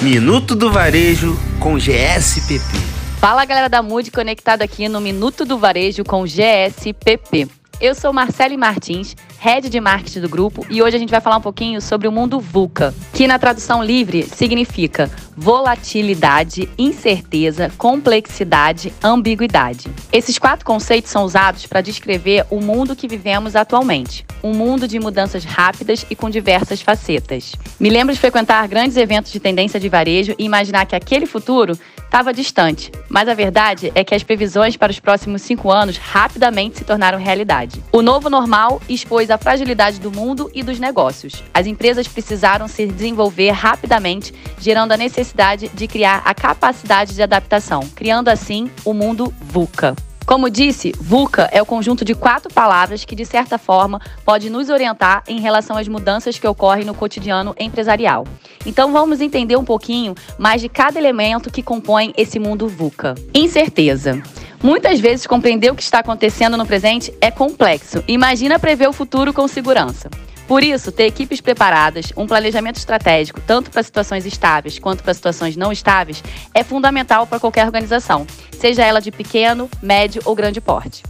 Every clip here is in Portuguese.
Minuto do Varejo com GSPP. Fala galera da Mood conectado aqui no Minuto do Varejo com GSPP. Eu sou Marcele Martins, head de marketing do grupo, e hoje a gente vai falar um pouquinho sobre o mundo VUCA, que na tradução livre significa volatilidade, incerteza, complexidade, ambiguidade. Esses quatro conceitos são usados para descrever o mundo que vivemos atualmente, um mundo de mudanças rápidas e com diversas facetas. Me lembro de frequentar grandes eventos de tendência de varejo e imaginar que aquele futuro estava distante, mas a verdade é que as previsões para os próximos cinco anos rapidamente se tornaram realidade. O novo normal expôs a fragilidade do mundo e dos negócios. As empresas precisaram se desenvolver rapidamente, gerando a necessidade de criar a capacidade de adaptação, criando assim o mundo VUCA. Como disse, VUCA é o conjunto de quatro palavras que, de certa forma, pode nos orientar em relação às mudanças que ocorrem no cotidiano empresarial. Então vamos entender um pouquinho mais de cada elemento que compõe esse mundo VUCA. Incerteza. Muitas vezes compreender o que está acontecendo no presente é complexo. Imagina prever o futuro com segurança. Por isso, ter equipes preparadas, um planejamento estratégico, tanto para situações estáveis quanto para situações não estáveis, é fundamental para qualquer organização, seja ela de pequeno, médio ou grande porte.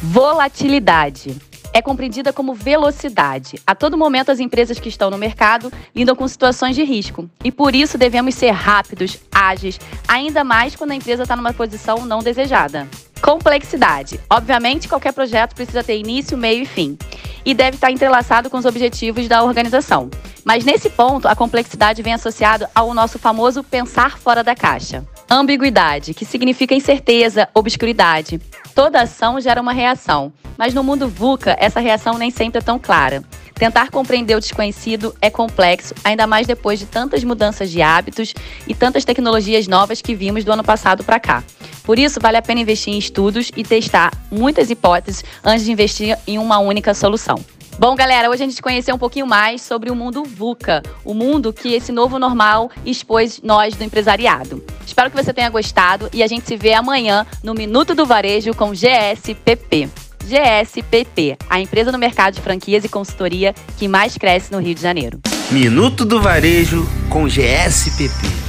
Volatilidade é compreendida como velocidade. A todo momento, as empresas que estão no mercado lidam com situações de risco e por isso devemos ser rápidos, ágeis, ainda mais quando a empresa está numa posição não desejada. Complexidade. Obviamente, qualquer projeto precisa ter início, meio e fim e deve estar entrelaçado com os objetivos da organização. Mas nesse ponto, a complexidade vem associada ao nosso famoso pensar fora da caixa. Ambiguidade, que significa incerteza, obscuridade. Toda ação gera uma reação, mas no mundo VUCA, essa reação nem sempre é tão clara. Tentar compreender o desconhecido é complexo, ainda mais depois de tantas mudanças de hábitos e tantas tecnologias novas que vimos do ano passado para cá. Por isso, vale a pena investir em estudos e testar muitas hipóteses antes de investir em uma única solução. Bom, galera, hoje a gente conheceu um pouquinho mais sobre o mundo VUCA, o mundo que esse novo normal expôs nós do empresariado. Espero que você tenha gostado e a gente se vê amanhã no Minuto do Varejo com GSPP. GSPP, a empresa no mercado de franquias e consultoria que mais cresce no Rio de Janeiro. Minuto do Varejo com GSPP.